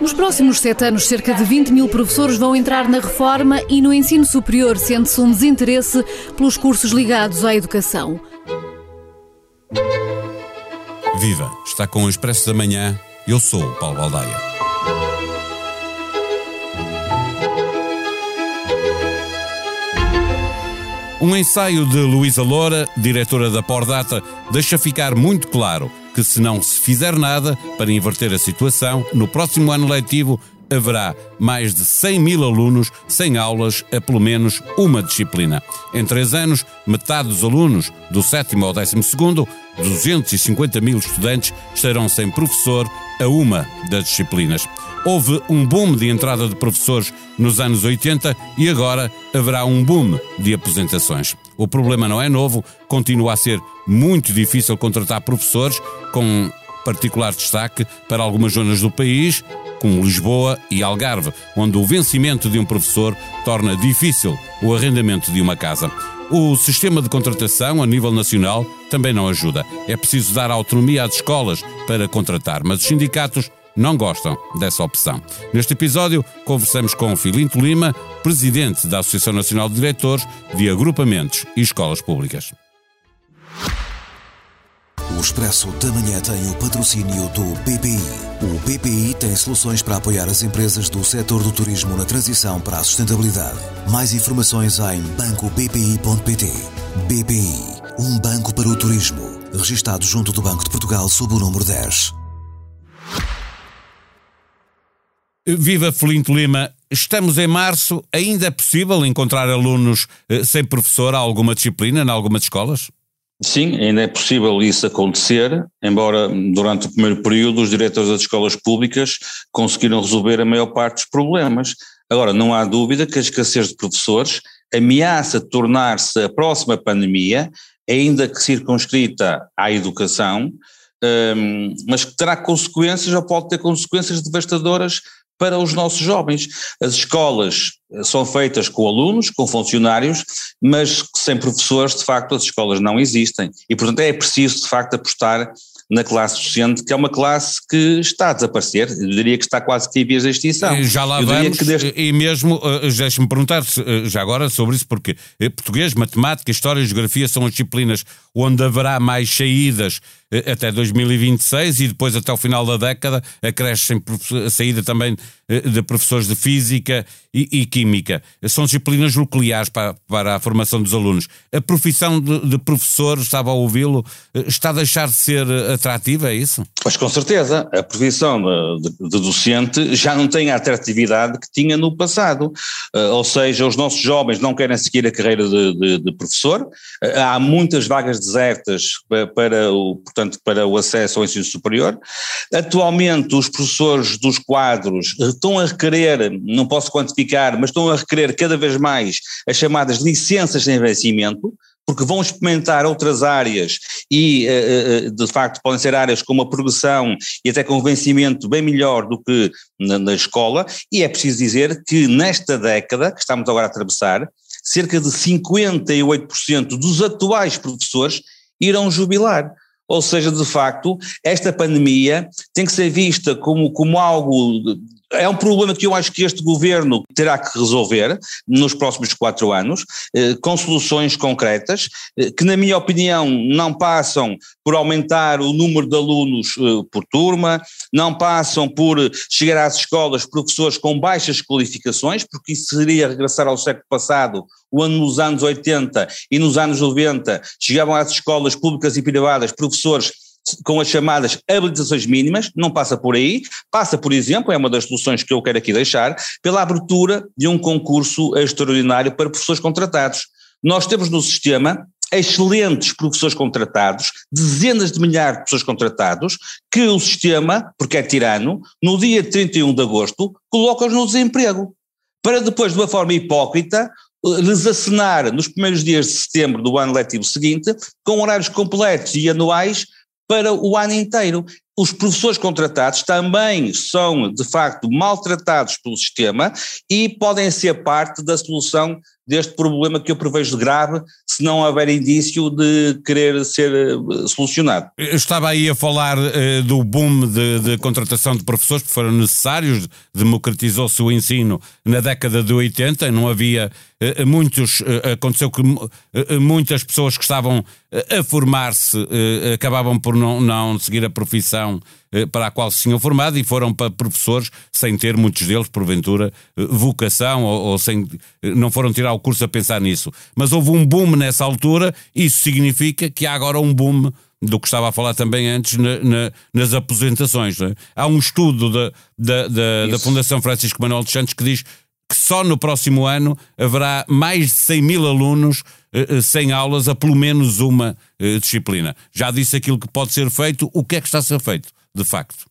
Nos próximos sete anos, cerca de 20 mil professores vão entrar na reforma e no ensino superior sente-se um desinteresse pelos cursos ligados à educação. Viva! Está com o Expresso da Manhã. Eu sou o Paulo Baldaia. Um ensaio de Luísa Loura, diretora da Pordata, deixa ficar muito claro que se não se fizer nada para inverter a situação, no próximo ano letivo haverá mais de 100 mil alunos sem aulas a pelo menos uma disciplina. Em três anos, metade dos alunos, do sétimo ao décimo segundo, 250 mil estudantes, estarão sem professor a uma das disciplinas. Houve um boom de entrada de professores nos anos 80 e agora haverá um boom de aposentações. O problema não é novo, continua a ser muito difícil contratar professores, com particular destaque para algumas zonas do país, como Lisboa e Algarve, onde o vencimento de um professor torna difícil o arrendamento de uma casa. O sistema de contratação a nível nacional também não ajuda. É preciso dar autonomia às escolas para contratar, mas os sindicatos não gostam dessa opção. Neste episódio, conversamos com Filinto Lima, presidente da Associação Nacional de Diretores de Agrupamentos e Escolas Públicas. O Expresso da Manhã tem o patrocínio do BPI. O BPI tem soluções para apoiar as empresas do setor do turismo na transição para a sustentabilidade. Mais informações em bancobpi.pt. BPI, um banco para o turismo. Registado junto do Banco de Portugal sob o número 10. Viva Felinto Lima, estamos em março, ainda é possível encontrar alunos eh, sem professor a alguma disciplina, em algumas escolas? Sim, ainda é possível isso acontecer, embora durante o primeiro período os diretores das escolas públicas conseguiram resolver a maior parte dos problemas. Agora, não há dúvida que a escassez de professores ameaça tornar-se a próxima pandemia, ainda que circunscrita à educação, um, mas que terá consequências ou pode ter consequências devastadoras para os nossos jovens. As escolas eh, são feitas com alunos, com funcionários, mas sem professores, de facto, as escolas não existem. E, portanto, é preciso, de facto, apostar na classe docente, que é uma classe que está a desaparecer, eu diria que está quase que em vias de extinção. Já lá eu vamos, deste... e mesmo, eh, deixe-me perguntar eh, já agora sobre isso, porque português, matemática, história e geografia são as disciplinas onde haverá mais saídas até 2026 e depois até o final da década acrescem a saída também de professores de física e, e química. São disciplinas nucleares para, para a formação dos alunos. A profissão de, de professor, estava a ouvi-lo, está a deixar de ser atrativa, é isso? Pois com certeza. A profissão de, de, de docente já não tem a atratividade que tinha no passado. Uh, ou seja, os nossos jovens não querem seguir a carreira de, de professor. Uh, há muitas vagas desertas para, para o, portanto, para o acesso ao ensino superior. Atualmente, os professores dos quadros estão a requerer, não posso quantificar, mas estão a requerer cada vez mais as chamadas licenças de vencimento, porque vão experimentar outras áreas e, eh, eh, de facto, podem ser áreas com uma progressão e até com um vencimento bem melhor do que na, na escola, e é preciso dizer que nesta década, que estamos agora a atravessar, cerca de 58% dos atuais professores irão jubilar. Ou seja, de facto, esta pandemia tem que ser vista como, como algo é um problema que eu acho que este governo terá que resolver nos próximos quatro anos, eh, com soluções concretas, eh, que, na minha opinião, não passam por aumentar o número de alunos eh, por turma, não passam por chegar às escolas professores com baixas qualificações, porque isso seria regressar ao século passado, onde nos anos 80 e nos anos 90 chegavam às escolas públicas e privadas professores com as chamadas habilitações mínimas, não passa por aí, passa, por exemplo, é uma das soluções que eu quero aqui deixar, pela abertura de um concurso extraordinário para professores contratados. Nós temos no sistema excelentes professores contratados, dezenas de milhares de professores contratados, que o sistema, porque é tirano, no dia 31 de agosto, coloca-os no desemprego. Para depois, de uma forma hipócrita, lhes acenar nos primeiros dias de setembro do ano letivo seguinte, com horários completos e anuais, para o ano inteiro. Os professores contratados também são, de facto, maltratados pelo sistema e podem ser parte da solução deste problema que eu prevejo grave se não houver indício de querer ser eh, solucionado. Eu estava aí a falar uh, do boom de, de, contratação de professores que foram necessários, democratizou-se o ensino na década de 80, não havia uh, muitos, aconteceu que muitas pessoas que estavam a formar-se acabavam por não, não seguir a profissão para a qual se tinham formado e foram para professores sem ter muitos deles, porventura, vocação ou, ou sem, não foram tirar o curso a pensar nisso. Mas houve um boom nessa altura, isso significa que há agora um boom do que estava a falar também antes na, na, nas aposentações. É? Há um estudo da, da, da, da, Fundação Francisco Manuel dos Santos que diz que só no próximo ano haverá mais de 100 mil alunos eh, eh, sem aulas a pelo menos uma eh, disciplina. Já disse aquilo que pode ser feito, o que é que está a ser feito, de facto?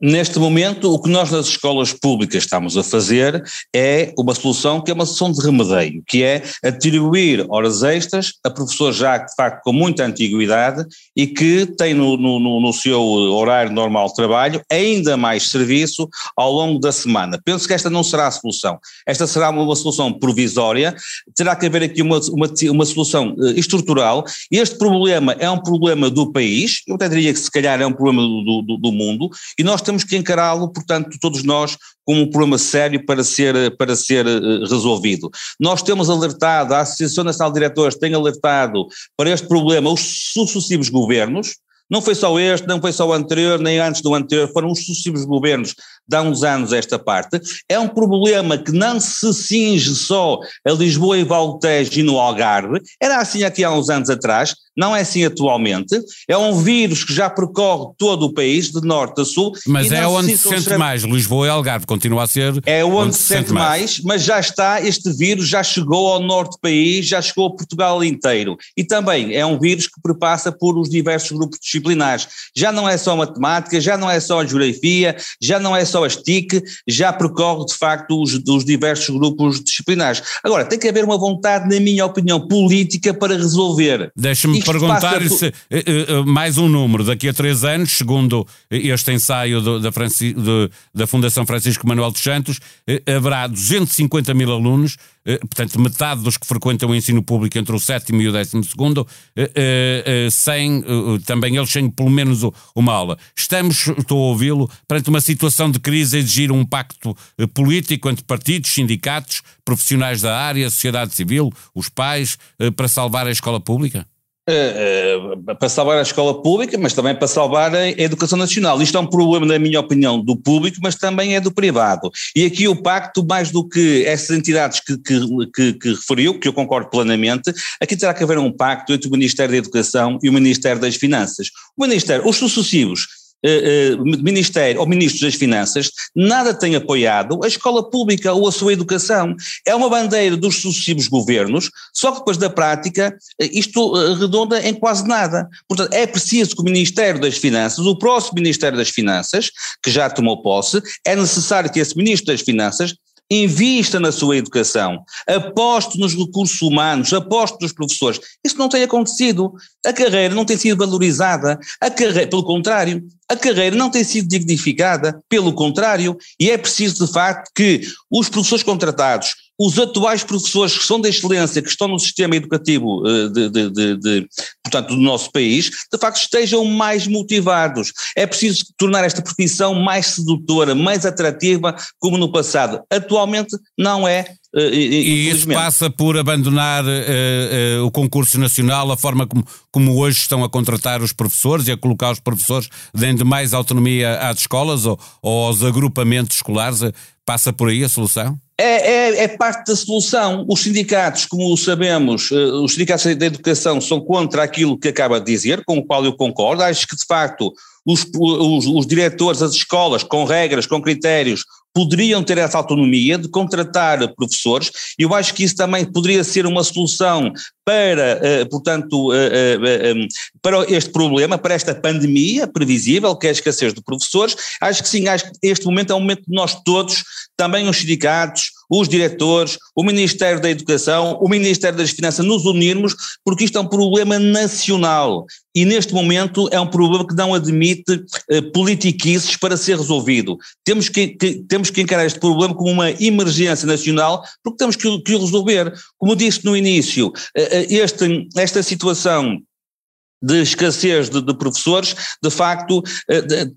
Neste momento, o que nós nas escolas públicas estamos a fazer é uma solução que é uma solução de remedeio, que é atribuir horas extras a professores já de facto com muita antiguidade e que têm no, no, no seu horário normal de trabalho ainda mais serviço ao longo da semana. Penso que esta não será a solução. Esta será uma, solução provisória, terá que haver aqui uma, uma, uma solução uh, estrutural. Este problema é um problema do país, eu até diria que se calhar é um problema do, do, do mundo, e nós nós temos que encará-lo, portanto, todos nós, como um problema sério para ser, para ser uh, resolvido. Nós temos alertado, a Associação Nacional de Diretores tem alertado para este problema os sucessivos governos, não foi só este, não foi só o anterior, nem antes do anterior, foram os sucessivos governos de há uns anos esta parte. É um problema que não se cinge só a Lisboa e Valtejo e no Algarve, era assim aqui há uns anos atrás, não é assim atualmente. É um vírus que já percorre todo o país, de norte a sul. Mas é onde se sente mais, Lisboa e Algarve, continua a ser. É onde, onde se sente mais, mais, mas já está, este vírus já chegou ao norte do país, já chegou a Portugal inteiro. E também é um vírus que perpassa por os diversos grupos disciplinares. Já não é só matemática, já não é só a geografia, já não é só a STIC, já percorre de facto os, os diversos grupos disciplinares. Agora, tem que haver uma vontade, na minha opinião, política para resolver. Deixa-me perguntar se, eh, eh, mais um número. Daqui a três anos, segundo este ensaio do, da, Franci, da Fundação Francisco Manuel dos Santos, eh, haverá 250 mil alunos, portanto, metade dos que frequentam o ensino público entre o sétimo e o décimo segundo, sem, também eles sem pelo menos uma aula. Estamos, estou a ouvi-lo, perante uma situação de crise a exigir um pacto político entre partidos, sindicatos, profissionais da área, sociedade civil, os pais, para salvar a escola pública? Uh, para salvar a escola pública, mas também para salvar a educação nacional. Isto é um problema, na minha opinião, do público, mas também é do privado. E aqui o pacto, mais do que essas entidades que, que, que, que referiu, que eu concordo plenamente, aqui terá que haver um pacto entre o Ministério da Educação e o Ministério das Finanças. O Ministério, os sucessivos uh, Ministério ou Ministros das Finanças nada tem apoiado a escola pública ou a sua educação. É uma bandeira dos sucessivos governos, só que depois da prática isto redonda em quase nada. Portanto, é preciso que o Ministério das Finanças, o próximo Ministério das Finanças, que já tomou posse, é necessário que esse Ministro das Finanças invista na sua educação, aposte nos recursos humanos, aposte nos professores. Isso não tem acontecido. A carreira não tem sido valorizada, a carreira, pelo contrário, a carreira não tem sido dignificada, pelo contrário, e é preciso de facto que os professores contratados, os atuais professores que são da excelência, que estão no sistema educativo eh, de, de, de, portanto, do nosso país, de facto estejam mais motivados. É preciso tornar esta profissão mais sedutora, mais atrativa, como no passado. Atualmente não é. Uh, e isso passa por abandonar uh, uh, o concurso nacional, a forma como, como hoje estão a contratar os professores e a colocar os professores, dando mais autonomia às escolas ou, ou aos agrupamentos escolares. Passa por aí a solução? É, é, é, parte da solução. Os sindicatos, como sabemos, eh, os sindicatos da educação são contra aquilo que acaba de dizer, com o qual eu concordo. Acho que, de facto, os, os, os diretores das escolas, com regras, com critérios, poderiam ter essa autonomia de contratar professores, eu acho que isso também poderia ser uma solução para, uh, portanto, uh, um, para este problema, para esta pandemia previsível, que é a escassez de professores. Acho que sim, acho que este momento é um momento de nós todos, também os sindicatos, os diretores, o Ministério da Educação, o Ministério das Finanças nos unirmos, porque isto é um problema nacional e neste momento é um problema que não admite uh, politiquices para ser resolvido. Temos que, que, temos que encarar este problema como uma emergência nacional, porque temos que, que o resolver. Como disse no início, uh, este, esta situação de escassez de, de professores, de facto, eh, de,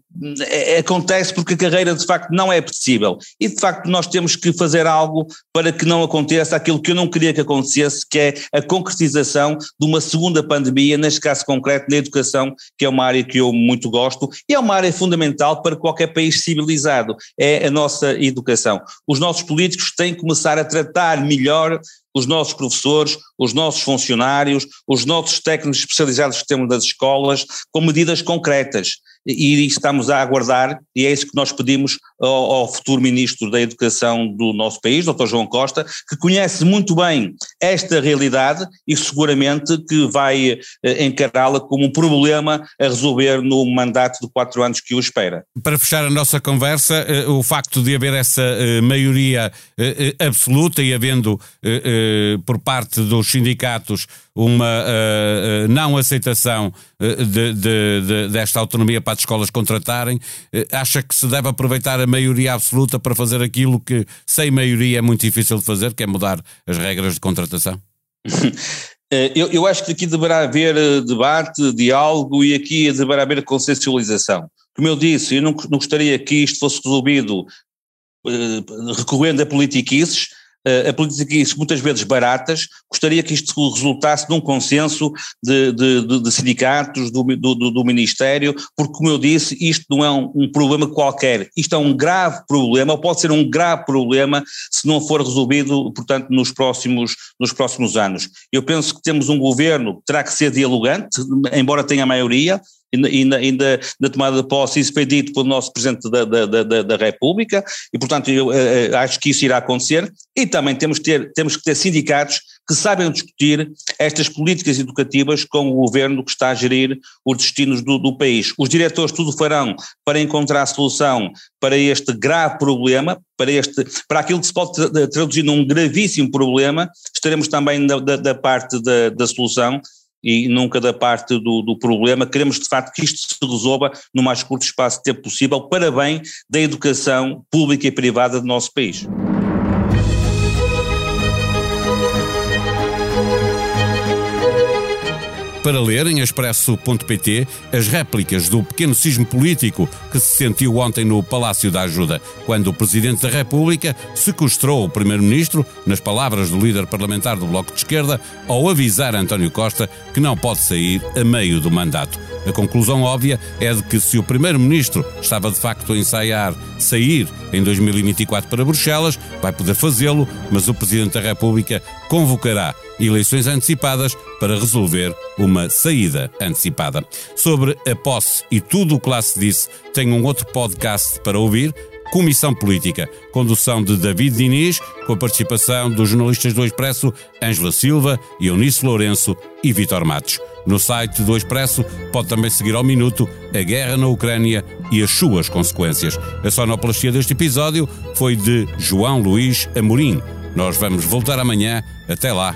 acontece porque a carreira de facto não é apetecível. E de facto nós temos que fazer algo para que não aconteça aquilo que eu não queria que acontecesse, que é a concretização de uma segunda pandemia, neste caso concreto na educação, que é uma área que eu muito gosto e é uma área fundamental para qualquer país civilizado, é a nossa educação. Os nossos políticos têm que começar a tratar melhor os nossos professores, os nossos funcionários, os nossos técnicos especializados que temos das escolas, com medidas concretas e estamos a aguardar, e é isso que nós pedimos ao, ao, futuro Ministro da Educação do nosso país, Dr. João Costa, que conhece muito bem esta realidade e seguramente que vai eh, encará-la como um problema a resolver no mandato de quatro anos que o espera. Para fechar a nossa conversa, eh, o facto de haver essa eh, maioria absoluta e havendo por parte dos sindicatos uma não aceitação de, de, de, desta autonomia para as escolas contratarem, eh, acha que se deve aproveitar a maioria absoluta para fazer aquilo que sem maioria é muito difícil de fazer, que é mudar as regras de contratação? Eh, eu, eu, acho que aqui deverá haver eh, debate, diálogo e aqui deverá haver consensualização. Como eu disse, eu não, não gostaria que isto fosse resolvido recorrendo a politiquices, a políticas muitas vezes baratas, gostaria que isto resultasse num consenso de, de, de sindicatos, do, do, do, Ministério, porque, como eu disse, isto não é um, um, problema qualquer, isto é um grave problema, ou pode ser um grave problema se não for resolvido, portanto, nos próximos, nos próximos anos. Eu penso que temos um governo que terá que ser dialogante, embora tenha maioria, e na, na, tomada de posse isso foi dito pelo nosso Presidente da, da, da, da República e portanto eu uh, acho que isso irá acontecer. E também temos, ter, temos que ter sindicatos que sabem discutir estas políticas educativas com o governo que está a gerir os destinos do, do país. Os diretores tudo farão para encontrar solução para este grave problema, para, este, para aquilo que se pode traduzir num gravíssimo problema, estaremos também da, da, da parte da, da solução e nunca da parte do, do, problema. Queremos de facto que isto se resolva no mais curto espaço de tempo possível para bem da educação pública e privada do nosso país. Para ler em expresso.pt as réplicas do pequeno sismo político que se sentiu ontem no Palácio da Ajuda, quando o Presidente da República sequestrou o Primeiro-Ministro, nas palavras do líder parlamentar do Bloco de Esquerda, ao avisar António Costa que não pode sair a meio do mandato. A conclusão óbvia é de que se o Primeiro-Ministro estava de facto a ensaiar sair em 2024 para Bruxelas, vai poder fazê-lo, mas o Presidente da República convocará eleições antecipadas para resolver uma saída antecipada. Sobre a posse e tudo o que lá se disse, tem um outro podcast para ouvir. Comissão Política, condução de David Diniz, com a participação dos jornalistas do Expresso Ângela Silva, Eunice Lourenço e Vitor Matos. No site do Expresso pode também seguir ao minuto a guerra na Ucrânia e as suas consequências. A sonoplastia deste episódio foi de João Luís Amorim. Nós vamos voltar amanhã. Até lá.